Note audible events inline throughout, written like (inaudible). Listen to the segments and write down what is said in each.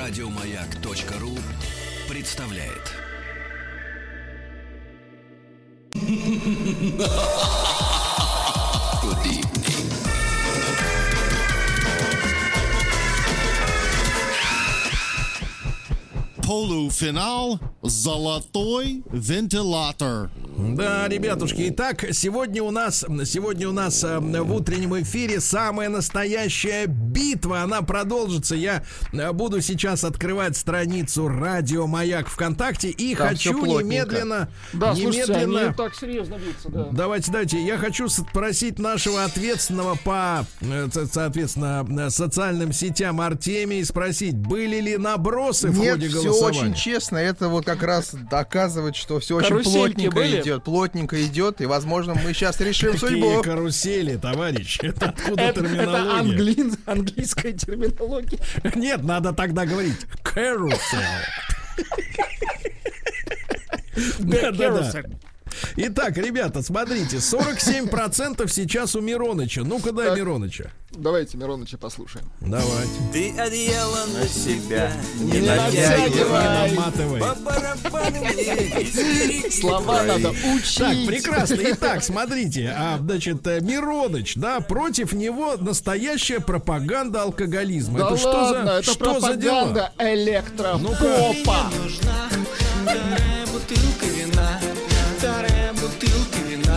Радиомаяк.ру представляет. Полуфинал «Золотой вентилятор». Да, ребятушки, итак, сегодня у нас, сегодня у нас э, в утреннем эфире самая настоящая битва. Она продолжится. Я э, буду сейчас открывать страницу Радио Маяк ВКонтакте и Там хочу немедленно, Да, слушайте, немедленно. они так серьезно бьются, да. Давайте, давайте. Я хочу спросить нашего ответственного по, э, со- соответственно, э, социальным сетям Артемии спросить, были ли набросы в Нет, ходе все голосования? очень честно. Это вот как раз доказывает, что все очень Карусельки плотненько были? идет. Плотненько идет. И, возможно, мы сейчас (laughs) решим Какие судьбу. карусели, товарищ? (laughs) Это откуда Это, это терминология? англи- английская терминология. (laughs) Нет, надо тогда говорить carousel. Да, да, да. Итак, ребята, смотрите, 47% сейчас у Мироныча. Ну-ка дай Так. Мироныча. Давайте Мироныча послушаем. Давайте. Ты одеяло на себя не Не натягивай. натягивай. Не наматывай. По (laughs) Слова надо учить. Так, прекрасно. (laughs) Итак, смотрите, а, значит, э, Мироныч, да, против него настоящая пропаганда алкоголизма. Да это что ладно, за, это что за дела? пропаганда электропопа. нужна вторая бутылка вина.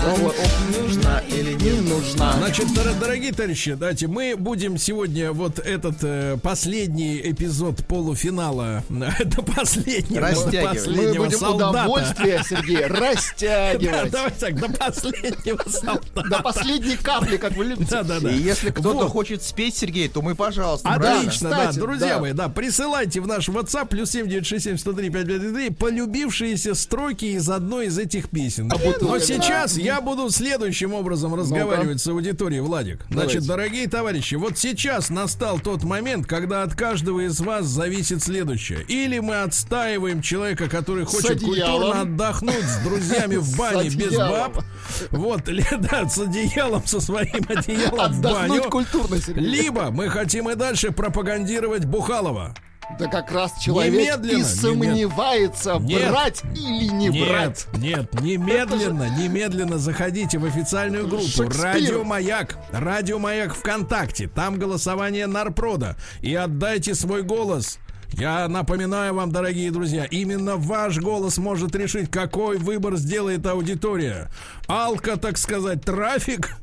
Вина. Нужна или не нужна. Значит, дор- дорогие товарищи, давайте мы будем сегодня вот этот э, последний эпизод полуфинала, (laughs) это последний Растягивать. Мы последнего будем солдата. удовольствие, Сергей, (laughs) Да, растягивать. давайте так, до последнего солдата. До последней капли, как вы любите. Да, да, да. И если кто-то Вот. хочет спеть, Сергей, то мы, пожалуйста? Отлично, Кстати, да, друзья да. мои, да, присылайте в наш WhatsApp плюс 7967 103 5533 полюбившиеся строки из одной из этих песен. Но сейчас я буду следующим образом разговаривать с аудиторией, Владик. Значит, Давайте. дорогие товарищи, вот сейчас настал тот момент, когда от каждого из вас зависит следующее. Или мы отстаиваем человека, который хочет культурно отдохнуть с друзьями в бане без баб. Вот, да, с одеялом, со своим одеялом в баню. Культурно. Либо мы хотим и дальше пропагандировать Бухалова. Да как раз человек Немедленно, и сомневается, Нет. брать или не брать. нет, (laughs) немедленно, немедленно заходите в официальную группу. Радио Маяк, Радио Маяк ВКонтакте. Там голосование Нарпрода. И отдайте свой голос. Я напоминаю вам, дорогие друзья, именно ваш голос может решить, какой выбор сделает аудитория. Алка, так сказать, трафик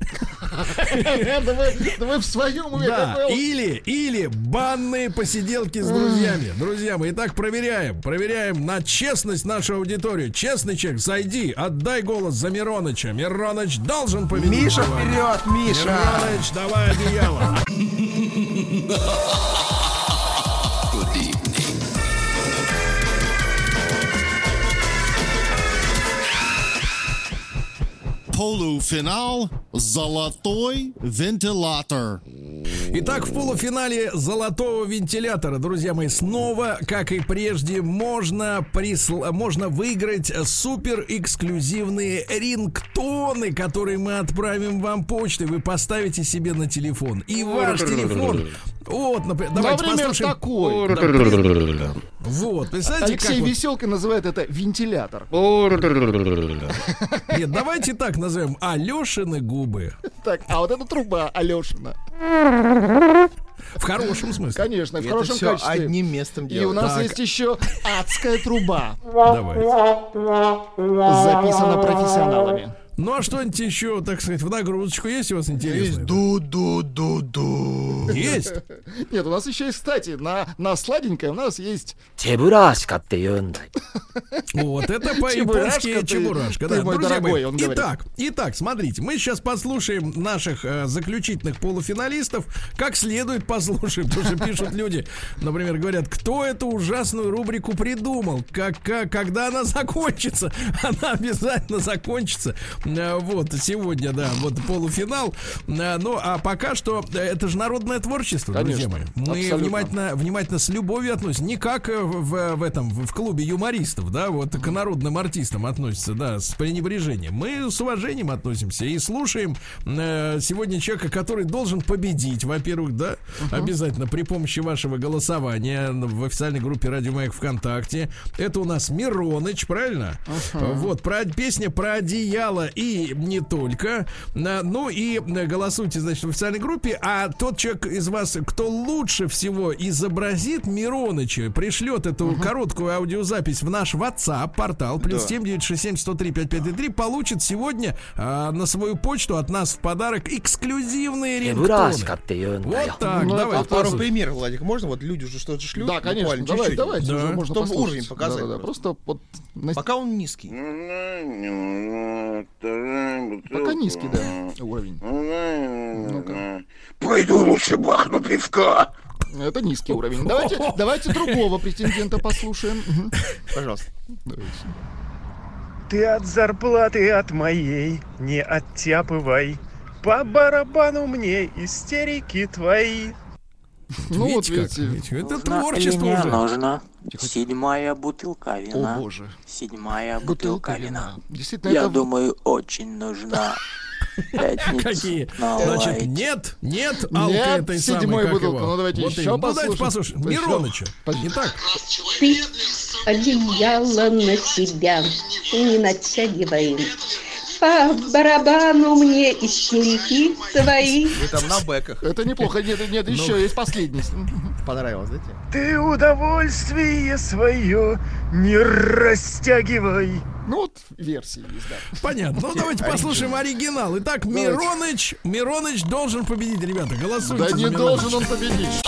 (laughs) Да вы, в своем или, или банные посиделки с друзьями. Друзья мои, итак, проверяем. Проверяем на честность нашу аудиторию. Честный человек, зайди, отдай голос за Мироныча. Мироныч должен победить. Миша, вперед, Миша! Мироныч, давай одеяло. (laughs) Полуфинал «Золотой вентилятор». Итак, в полуфинале золотого вентилятора, друзья мои, снова, как и прежде, можно, присл... можно выиграть супер эксклюзивные рингтоны, которые мы отправим вам почтой. Вы поставите себе на телефон. И ваш телефон. Вот, например, давайте Например, послушаем. такой. Да, Вот, представляете, как Алексей вот- Веселка называет это вентилятор. Нет, давайте так назовем. Алешины губы. Так, а вот это труба Алешина. В хорошем смысле. Конечно, в Это хорошем все качестве. одним местом И у делать. нас Так. есть еще адская труба. Давайте. Записана профессионалами. Ну а что-нибудь еще, так сказать, в нагрузочку есть у вас интересное? Есть ду-ду-ду-ду. Есть? Нет, у нас еще есть, кстати, на, на сладенькое у нас есть... Чебурашка ты Вот это по-японски чебурашка. да. Друзья мои, итак, итак, смотрите, мы сейчас послушаем наших э, заключительных полуфиналистов, как следует послушаем, потому что пишут люди, например, говорят, кто эту ужасную рубрику придумал, как, как, когда она закончится, она обязательно закончится. Э, Вот, сегодня, да, вот полуфинал. Э, Ну, а пока что э, это же народное творчество, друзья Конечно, мои. Мы абсолютно. внимательно, внимательно с любовью относимся. Не как в, в этом, в клубе юмористов, да, вот к народным артистам относятся, да, с пренебрежением. Мы с уважением относимся и слушаем э, сегодня человека, который должен победить, во-первых, да, обязательно при помощи вашего голосования в официальной группе Радио Маяк ВКонтакте. Это у нас Мироныч, правильно? Вот, про, песня про одеяло и не только. Ну и э, голосуйте, значит, в официальной группе. А тот человек из вас, кто лучше всего изобразит Мироныча, пришлет эту угу. короткую аудиозапись в наш WhatsApp портал плюс семь девять шесть семь сто три пять пять три получит сегодня а, на свою почту от нас в подарок эксклюзивные э, рингтоны. Э, вот так, ну, давай. А пару примеров, Владик, можно? Вот люди уже что-то шлют. Да, конечно, чуть давай, чуть-чуть. давайте да. уже можно Чтобы уровень показать. Да, да, да. Просто вот... Пока он низкий. Пока низкий, да, уровень. Ну-ка. Пойду лучше бахну пивка. Это низкий уровень. Давайте, давайте другого претендента послушаем. Пожалуйста. Давайте. Ты от зарплаты от моей не оттяпывай. По барабану мне истерики твои. Ну вот Видите как? видите. Видите, Это творчество не уже. нужна? Седьмая бутылка О вина. боже. Седьмая Бутылка бутылка вина. вина. Действительно, Я это думаю, очень нужна. (laughs) Пятница. Какие? Значит, нет, нет, алка Нет, этой седьмой самой, бутылка. Ну, давайте Вот еще. Ну, послушаем. послушаем. Мироныча. Итак, Ты одеяло на себя не натягивай. По барабану мне истерики твои. Вы там на бэках. Это неплохо. Нет, нет, Ну. еще есть последний. Понравилось, да тебе? Ты удовольствие свое не растягивай. Ну вот версии есть, да. понятно. Ну, давайте послушаем оригинал. Итак, Мироныч, Мироныч должен победить, ребята. Голосуйте Да не должен он победить.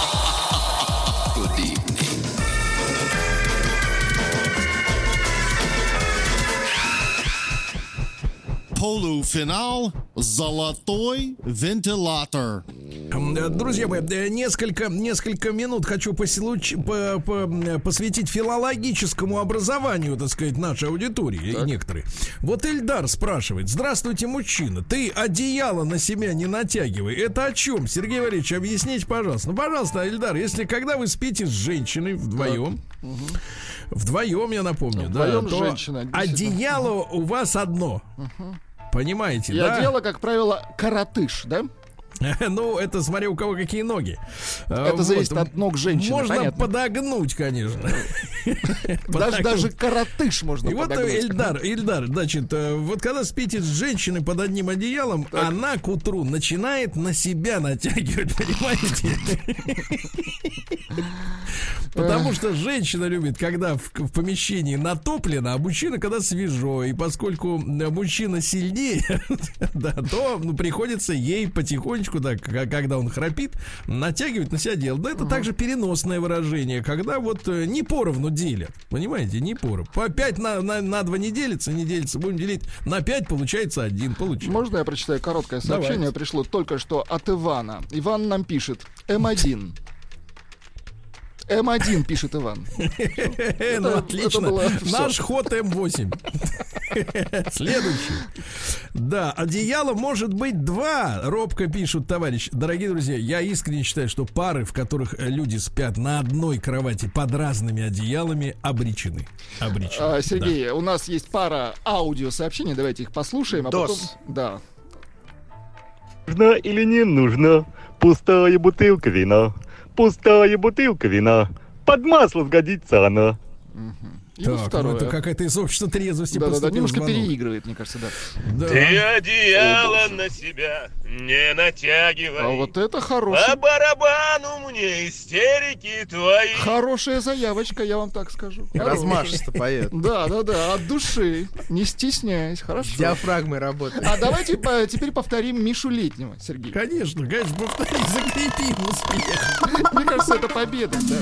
Полуфинал «Золотой вентилятор». Э, Друзья мои, э, несколько, несколько минут хочу поселуч- по- по- м, посвятить филологическому образованию, так сказать, нашей аудитории, и некоторые. Вот Эльдар спрашивает, здравствуйте, мужчина, ты одеяло на себя не натягивай. Это о чем? Сергей Валерьевич, объясните, пожалуйста. Ну, пожалуйста, Эльдар, если когда вы спите с женщиной вдвоем, вдвоем, я напомню, Вдвоем да, то женщина, одеяло у вас одно. Понимаете, И да? одела, как правило, коротыш, да? (laughs) Ну, это смотря у кого какие ноги. А, Это вот. зависит от ног женщины, Можно понятно. подогнуть, конечно. (laughs) Даже, Подогнуть. даже коротыш можно И вот э, подогнуть. Эльдар, (laughs) Эльдар, значит, э, вот когда спите с женщиной под одним одеялом, она к утру начинает на себя натягивать, понимаете? Потому что женщина любит, когда в, в помещении натоплено, а мужчина, когда свежо. И поскольку э, мужчина сильнее, да, то ну, приходится ей потихонечку, да, к- когда он храпит, натягивать на себя дело. Да, это также переносное выражение, когда вот э, не поровну делят. Понимаете, не поровну. По 5 на, на, на 2 не делится, не делится. Будем делить на 5, получается 1. Получается. Можно я прочитаю короткое сообщение? Давайте. Пришло только что от Ивана. Иван нам пишет. М1. М1 пишет Иван. (laughs) Ну это отлично. было. Наш ход М8. (laughs) Следующий. Да, одеяло может быть два, робко пишут товарищ. Дорогие друзья, я искренне считаю, что пары, в которых э, люди спят на одной кровати под разными одеялами, обречены. Обречены. А, Сергей, у нас есть пара аудиосообщений, давайте их послушаем, а Дос. потом... Да. Нужно или не нужно? Пустая бутылка вина. Пустая бутылка вина. Под масло сгодится она. И вот Так, ну второе. это какая-то из общества трезвости Да-да-да, поступил немножко звонок. переигрывает, мне кажется, да. Да. одеяло на себя не натягивай. А вот это хороший, барабану мне истерики твои. хорошая заявочка, я вам так скажу. Размашисто поет. Да, да, да, от души. Не стесняясь, С хорошо. диафрагмой работает. А давайте по- теперь повторим Мишу Летнего, Сергей. Конечно, конечно, повтори, (laughs) закрепим успех. Мне кажется, это победа, да.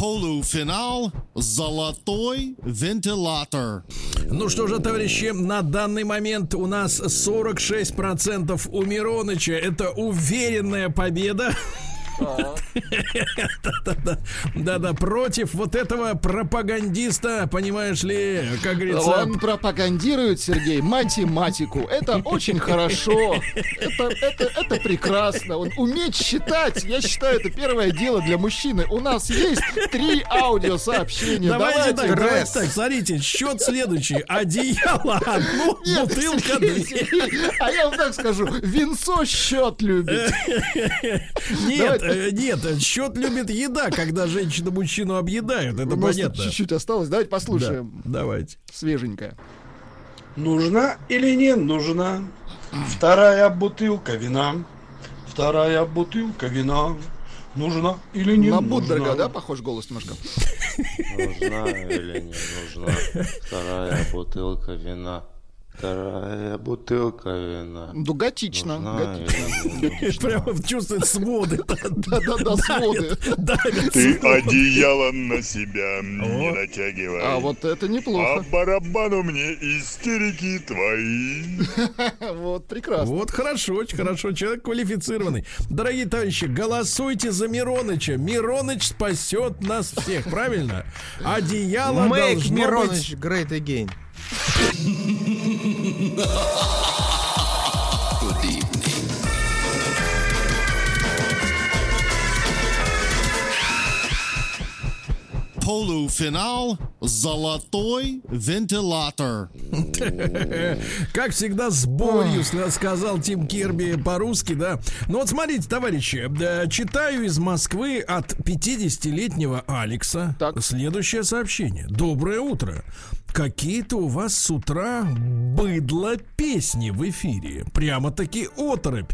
Полуфинал «Золотой вентилятор». Ну что же, товарищи, на данный момент у нас 46% у Мироныча. Это уверенная победа. (laughs) Да-да, против вот этого пропагандиста, понимаешь ли, как говорится... Он пропагандирует, Сергей, математику. Это очень хорошо. Это, это, это прекрасно. Он уметь считать, я считаю, это первое дело для мужчины. У нас есть три аудиосообщения. Давайте, Давайте. так, давайте так, смотрите, счет следующий. Одеяло одну, Нет, бутылка две. А я вам так скажу, винцо счет любит. Нет, нет, счет любит еда, когда женщина мужчину объедают, это У нас тут понятно. чуть-чуть осталось. Давайте Да, послушаем. давайте. Свеженькое. Нужна или не нужна вторая бутылка вина? Вторая бутылка вина. Нужна или не На нужна? Буддерга, да, похож голос немножко? Нужна или не нужна вторая бутылка вина? Вторая бутылка вина. Ну, готично. (laughs) Прямо чувствует своды. (laughs) Да-да-да, своды. Ты одеяло на себя не натягивай. А вот это А неплохо. барабану мне истерики твои. (laughs) Вот, прекрасно. Вот хорошо, очень хорошо, человек квалифицированный. Дорогие товарищи, голосуйте за Мироныча. Мироныч спасет нас всех, правильно? Одеяло Make Мироныч great again. Полуфинал «Золотой вентилятор». (laughs) Как всегда, с болью ска- сказал Тим Кирби по-русски, да. Ну вот смотрите, товарищи, читаю из Москвы от 50-летнего Алекса следующее сообщение. Доброе утро. Какие-то у вас с утра быдло песни в эфире. Прямо-таки оторопь.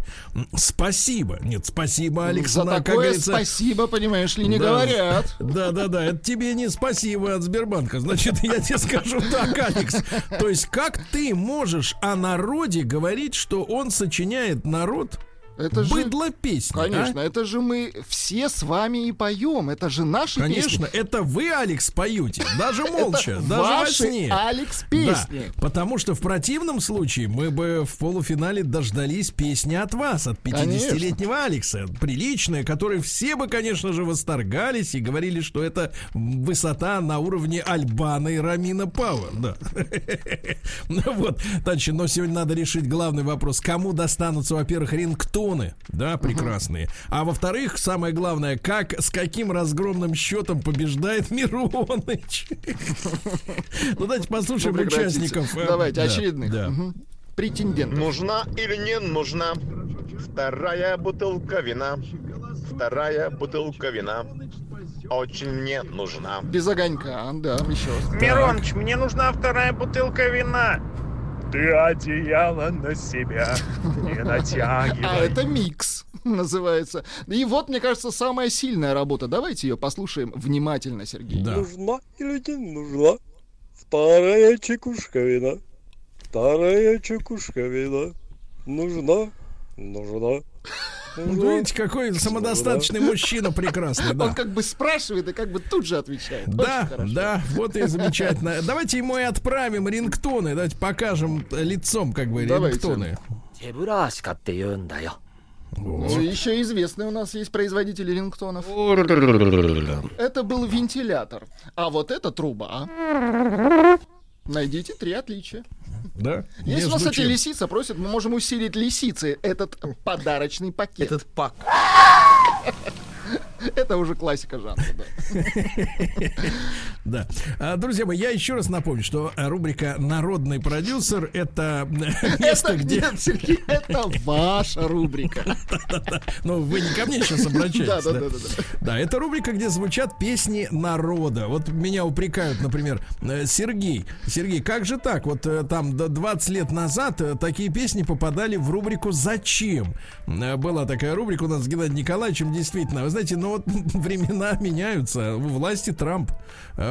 Спасибо. Нет, спасибо, Алекс. За такое говорится, спасибо, понимаешь ли, не да. говорят. Да, да, да. Это тебе не спасибо от Сбербанка. Значит, я тебе скажу так, Алекс. То есть, как ты можешь о народе говорить, что он сочиняет народ Это же- быдло песни? а? Конечно, это же мы все с вами и поем. Это же наши Конечно, песни. это вы, Алекс, поете, даже молча, даже во сне. Алекс, песни. Да, потому что в противном случае мы бы в полуфинале дождались песни от вас, от 50-летнего Алекса. Приличная, которой все бы, конечно же, восторгались и говорили, что это высота на уровне Альбана и Рамина Пауэр. Да. (laughs) Вот, Тачи, но сегодня надо решить главный вопрос. Кому достанутся, во-первых, рингтоны, да, прекрасные. А во-вторых, самое главное, как, с каким разгромным счетом побеждает (laughs) Мироныч. Ну, давайте послушаем участников. э, Давайте, да, очередных. Претендентов. Нужна или не нужна вторая бутылка вина? Вторая бутылка вина. Очень мне нужна. Без огонька, да, еще раз. Мироныч, мне нужна вторая бутылка вина. Ты одеяло на себя не (laughs) натягивай. А это микс называется. И вот, мне кажется, самая сильная работа. Давайте ее послушаем внимательно, Сергей. Нужна или не нужна вторая чекушка вина? Вторая чекушка вина. Нужна, нужна. Ну, Видите, какой ну, самодостаточный мужчина прекрасный. Да. Он как бы спрашивает и как бы тут же отвечает. Да, да, вот и замечательно. Давайте ему и отправим рингтоны. Давайте покажем лицом как бы рингтоны. Вот. Ну, еще известный у нас есть производитель рингтонов. это был вентилятор. А вот это труба. Найдите три отличия. Да? Если у нас, кстати, чем? лисица просит, мы можем усилить лисицы этот подарочный пакет. Этот пак. (laughs) Это уже классика жанра, да. (laughs) Да. А, Друзья мои, я еще раз напомню, что э, рубрика «Народный продюсер» — это э, место, Это, где... нет, Сергей, это ваша рубрика. (laughs) Ну, вы не ко мне сейчас обращаетесь. Да, да, да, да, это рубрика, где звучат песни народа. Вот меня упрекают, например, э, Сергей. Сергей, как же так? Вот там до 20 лет назад такие песни попадали в рубрику «Зачем?». Была такая рубрика у нас с Геннадием Николаевичем, действительно. Вы знаете, ну вот (laughs) времена меняются, у власти Трамп.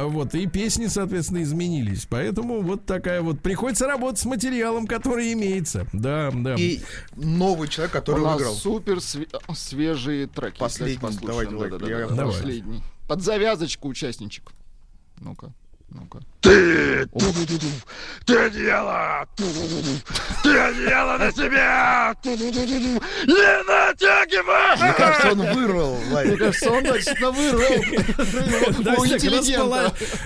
Вот, и песни, соответственно, изменились. Поэтому вот такая вот... Приходится работать с материалом, который имеется. Да, да. И новый человек, который У выиграл. супер све- свежие треки. Последний, Давайте послушаем. давайте, Да-да-да-да, давай. Последний. Под завязочку участничек. Ну-ка, ну-ка. Ты! Ты одеяло! Ты одеяло на себя! Не натягивай! Мне кажется, он вырвал, Владик. Мне кажется, он точно вырвал.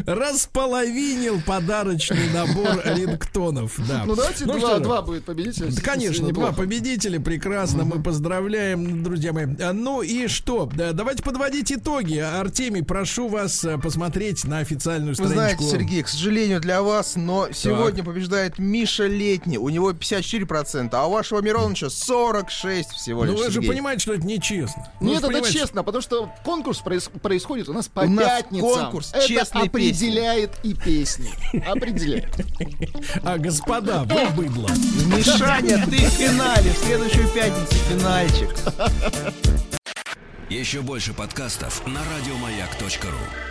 Располовинил подарочный набор рингтонов. Да. Ну, давайте что два, два будет победителя. Да, конечно, два победителя, прекрасно, мы поздравляем, друзья мои. А, Ну и что? Да, Давайте подводить итоги. Артемий, прошу вас э, посмотреть на официальную Вы страничку. знаете, Сергей, к сожалению для вас, но сегодня побеждает Миша Летний. У него 54%, а у вашего Мироновича 46 всего лишь. Ну вы же понимаете, что это нечестно. Ну, вы Нет, это понимаете, честно, потому что конкурс проис- происходит у нас по У нас пятницам. конкурс это определяет и песни. Определяет. А, господа, вы быдло. Мишаня, ты в финале, в следующую пятницу финальчик. Еще больше подкастов на радиомаяк.ру.